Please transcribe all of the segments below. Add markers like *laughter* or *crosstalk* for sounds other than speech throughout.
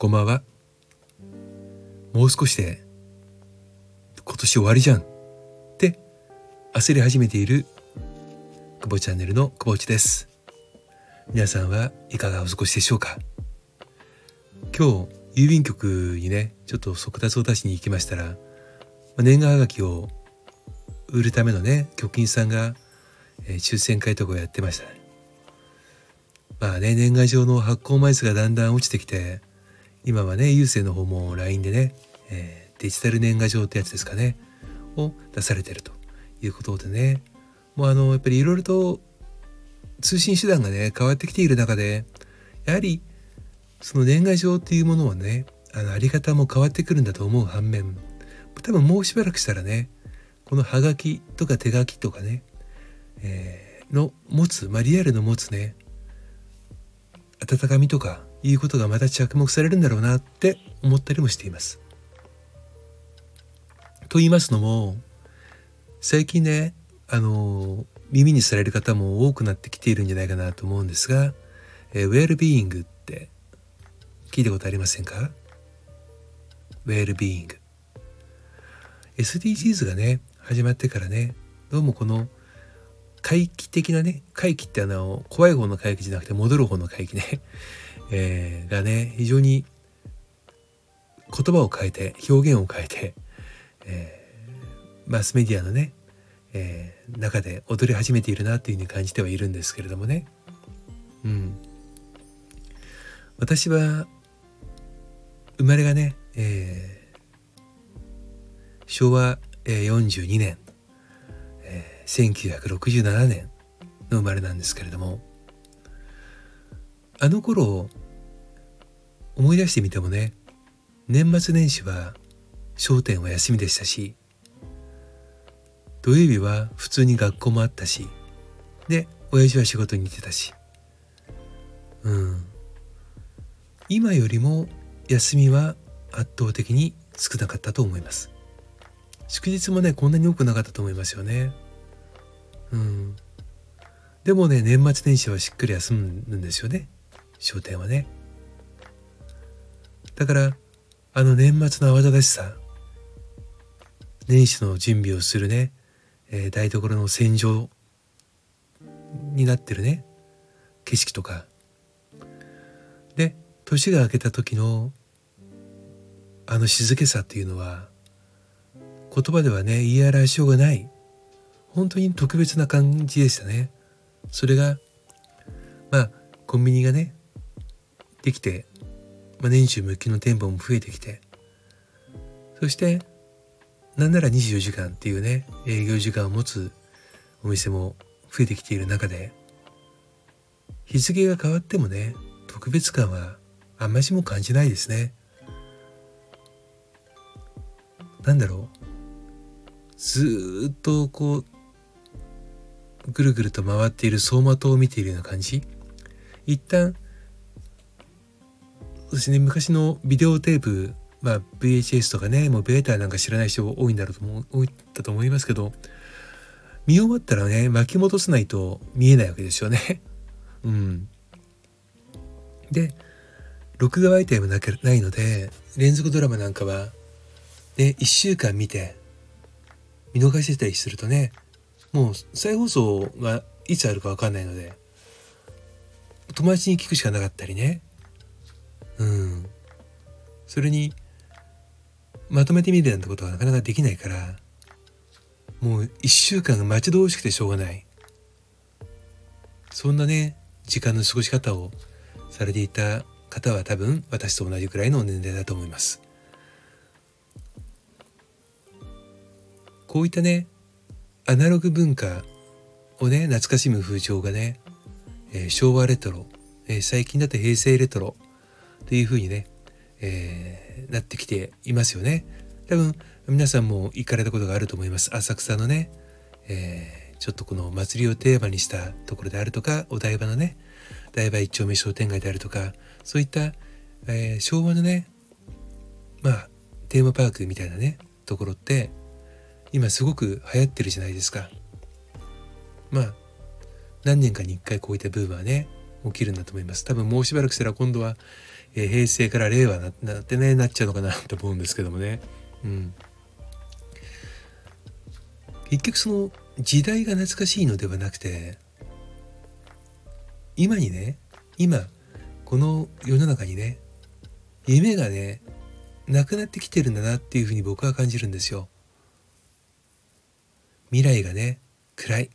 こんばんは？もう少しで今年終わりじゃんって焦り始めている久保チャンネルの久保内です。皆さんはいかがお過ごしでしょうか？今日郵便局にねちょっと速達を出しに行きましたら年賀はがきを売るためのね局員さんが、えー、抽選会とかをやってましたね。まあね年賀状の発行枚数がだんだん落ちてきて今はね郵政の方も LINE でね、えー、デジタル年賀状ってやつですかねを出されてるということでね。もうあのやっぱりいろいろと通信手段がね変わってきている中でやはりその年賀状っていうものはねあのあり方も変わってくるんだと思う反面多分もうしばらくしたらねこのハガキとか手書きとかね、えー、の持つ、まあ、リアルの持つね温かみとかいうことがまた着目されるんだろうなって思ったりもしています。と言いますのも最近ねあの耳にされる方も多くなってきているんじゃないかなと思うんですが、えー、ウェルビーイングって聞いたことありませんか？ウェルビーイング SDGs がね始まってからねどうもこの回帰的なね回帰ってあの怖い方の回帰じゃなくて戻る方の回帰ね、えー、がね非常に言葉を変えて表現を変えて、えー、マスメディアのね、えー、中で踊り始めているなっていうふうに感じてはいるんですけれどもね。うん、私は生まれがね、えー、昭和42年、えー、1967年の生まれなんですけれどもあの頃思い出してみてもね。年末年始は商店は休みでしたし。土曜日は普通に学校もあったし。で親父は仕事に行ってたし。うん。今よりも休みは圧倒的に少なかったと思います。祝日もねこんなに多くなかったと思いますよね。うん。でもね年末年始はしっかり休むんですよね。商店はね。だからあの年末の慌ただしさ。年始の準備をするね、えー、台所の戦場になってるね。景色とか。で年が明けた時のあの静けさっていうのは言葉ではね言い表しようがない。本当に特別な感じでしたね。それがまあコンビニがねできて、まあ、年中無休の店舗も増えてきて。そしてなんなら24時間っていうね営業時間を持つお店も増えてきている中で日付が変わってもね特別感はあんましも感じないですね。なんだろう。ずっとこうぐるぐると回っている走馬灯を見ているような感じ。一旦そうですね昔のビデオテープまあ VHS とかねもうベータなんか知らない人多いんだろうと思多いだと思いますけど見終わったらね巻き戻さないと見えないわけですよね。*laughs* うん、で録画媒体もなけないので連続ドラマなんかは、ね、1週間見て見逃してたりするとねもう再放送がいつあるか分かんないので友達に聞くしかなかったりねうん。それにまとめてみるなんてことはなかなかできないからもう一週間が待ち遠しくてしょうがない。そんなね時間の過ごし方をされていた方は多分私と同じくらいの年齢だと思います。こういったねアナログ文化をね懐かしむ風潮がね、えー、昭和レトロ、えー、最近だと平成レトロというふうにね、えー、なってきていますよね。多分皆さんも行かれたことがあると思います。浅草のね、えちょっとこの祭りをテーマにしたところであるとかお台場のね台場一丁目商店街であるとかそういった、え昭和のねまあテーマパークみたいなねところって今すごく流行ってるじゃないですか。まあ何年かに一回こういったブームはね起きるんだと思います。多分もうしばらくしたら今度はえー、平成から令和ななってねなっちゃうのかなと思うんですけどもね。うん、結局その時代が懐かしいのではなくて今にね今この世の中にね夢がねなくなってきてるんだなっていうふうに僕は感じるんですよ。未来がね暗い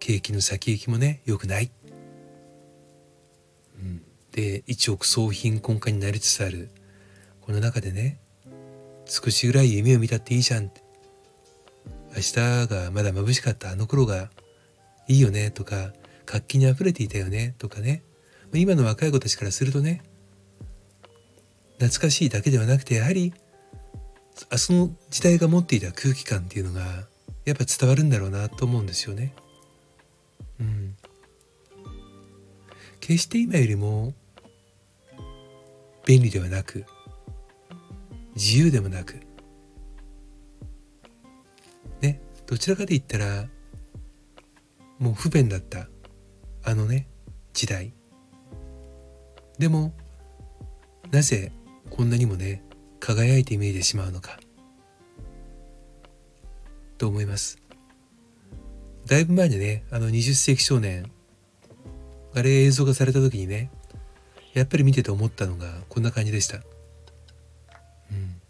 景気の先行きもね良くない、で一億総貧困化になりつつある。この中でね少しぐらい夢を見たっていいじゃん。明日がまだ眩しかった。あの頃がいいよね。とか活気にあふれていたよね。とかね。今の若い子たちからするとね懐かしいだけではなくてやはりあその時代が持っていた空気感っていうのがやっぱ伝わるんだろうなと思うんですよね。うん。決して今よりも便利ではなく自由でもなく。ねどちらかで言ったらもう不便だったあのね時代。でもなぜこんなにもね輝いて見えてしまうのか。と思います。だいぶ前にねあの20世紀少年あれ映像化された時にねやっぱり見てて思ったのがこんな感じでした、うん、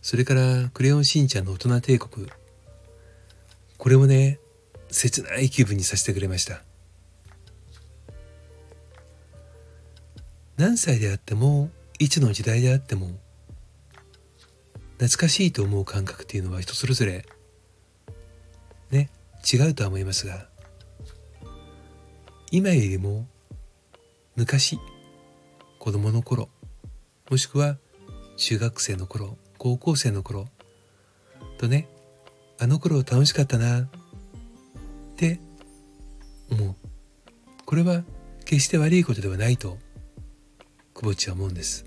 それから「クレヨンしんちゃんの大人帝国」これもね切ない気分にさせてくれました。何歳であってもいつの時代であっても懐かしいと思う感覚っていうのは人それぞれね違うとは思いますが今よりも昔子供の頃もしくは中学生の頃高校生の頃とねあの頃楽しかったなって思う。これは決して悪いことではないと久保地は思うんです。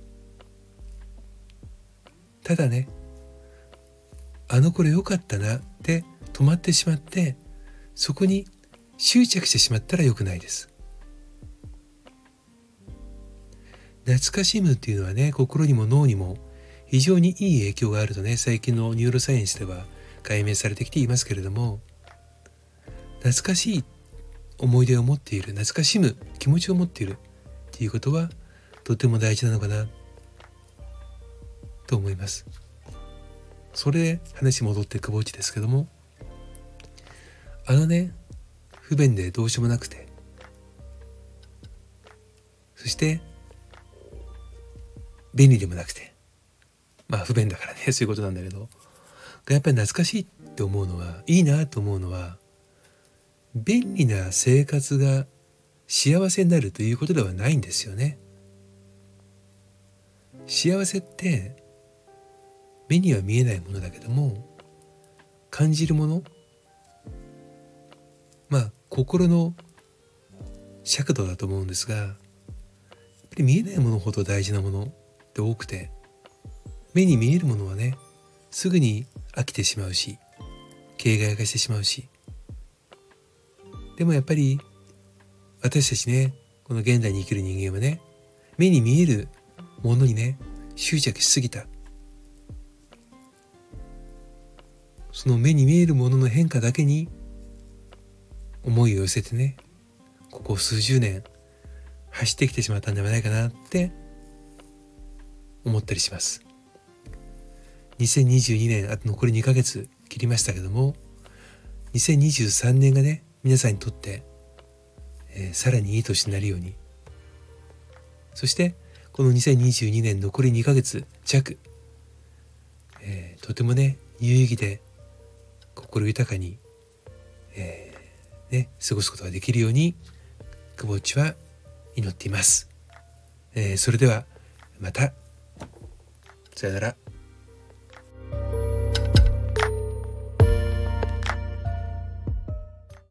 ただねあの頃良かったなって止まってしまってそこに執着してしまったら良くないです。懐かしむっていうのはね心にも脳にも非常にいい影響があるとね最近のニューロサイエンスでは解明されてきていますけれども懐かしい思い出を持っている懐かしむ気持ちを持っているっていうことはとても大事なのかなと思います。それで話戻って久保内ですけどもあのね不便でどうしようもなくてそして便利でもなくてまあ不便だからね *laughs* そういうことなんだけどやっぱり懐かしいって思うのはいいなと思うのは便利な生活が幸せになるということではないんですよね。幸せって目には見えないものだけども感じるものまあ心の尺度だと思うんですがやっぱり見えないものほど大事なものって多くて目に見えるものはねすぐに飽きてしまうし形骸化してしまうし。でもやっぱり私たちねこの現代に生きる人間はね目に見えるものにね執着しすぎた。その目に見えるものの変化だけに思いを寄せてねここ数十年走ってきてしまったんではないかなって思ったりします。2022年あと残り2ヶ月切りましたけども2023年がね皆さんにとって、えー、さらにいい年になるように。そしてこの2022年残り2ヶ月弱、えー、とてもね有意義で心豊かに、えー、ね、過ごすことができるように久保内は祈っています、えー、それではまた。さよなら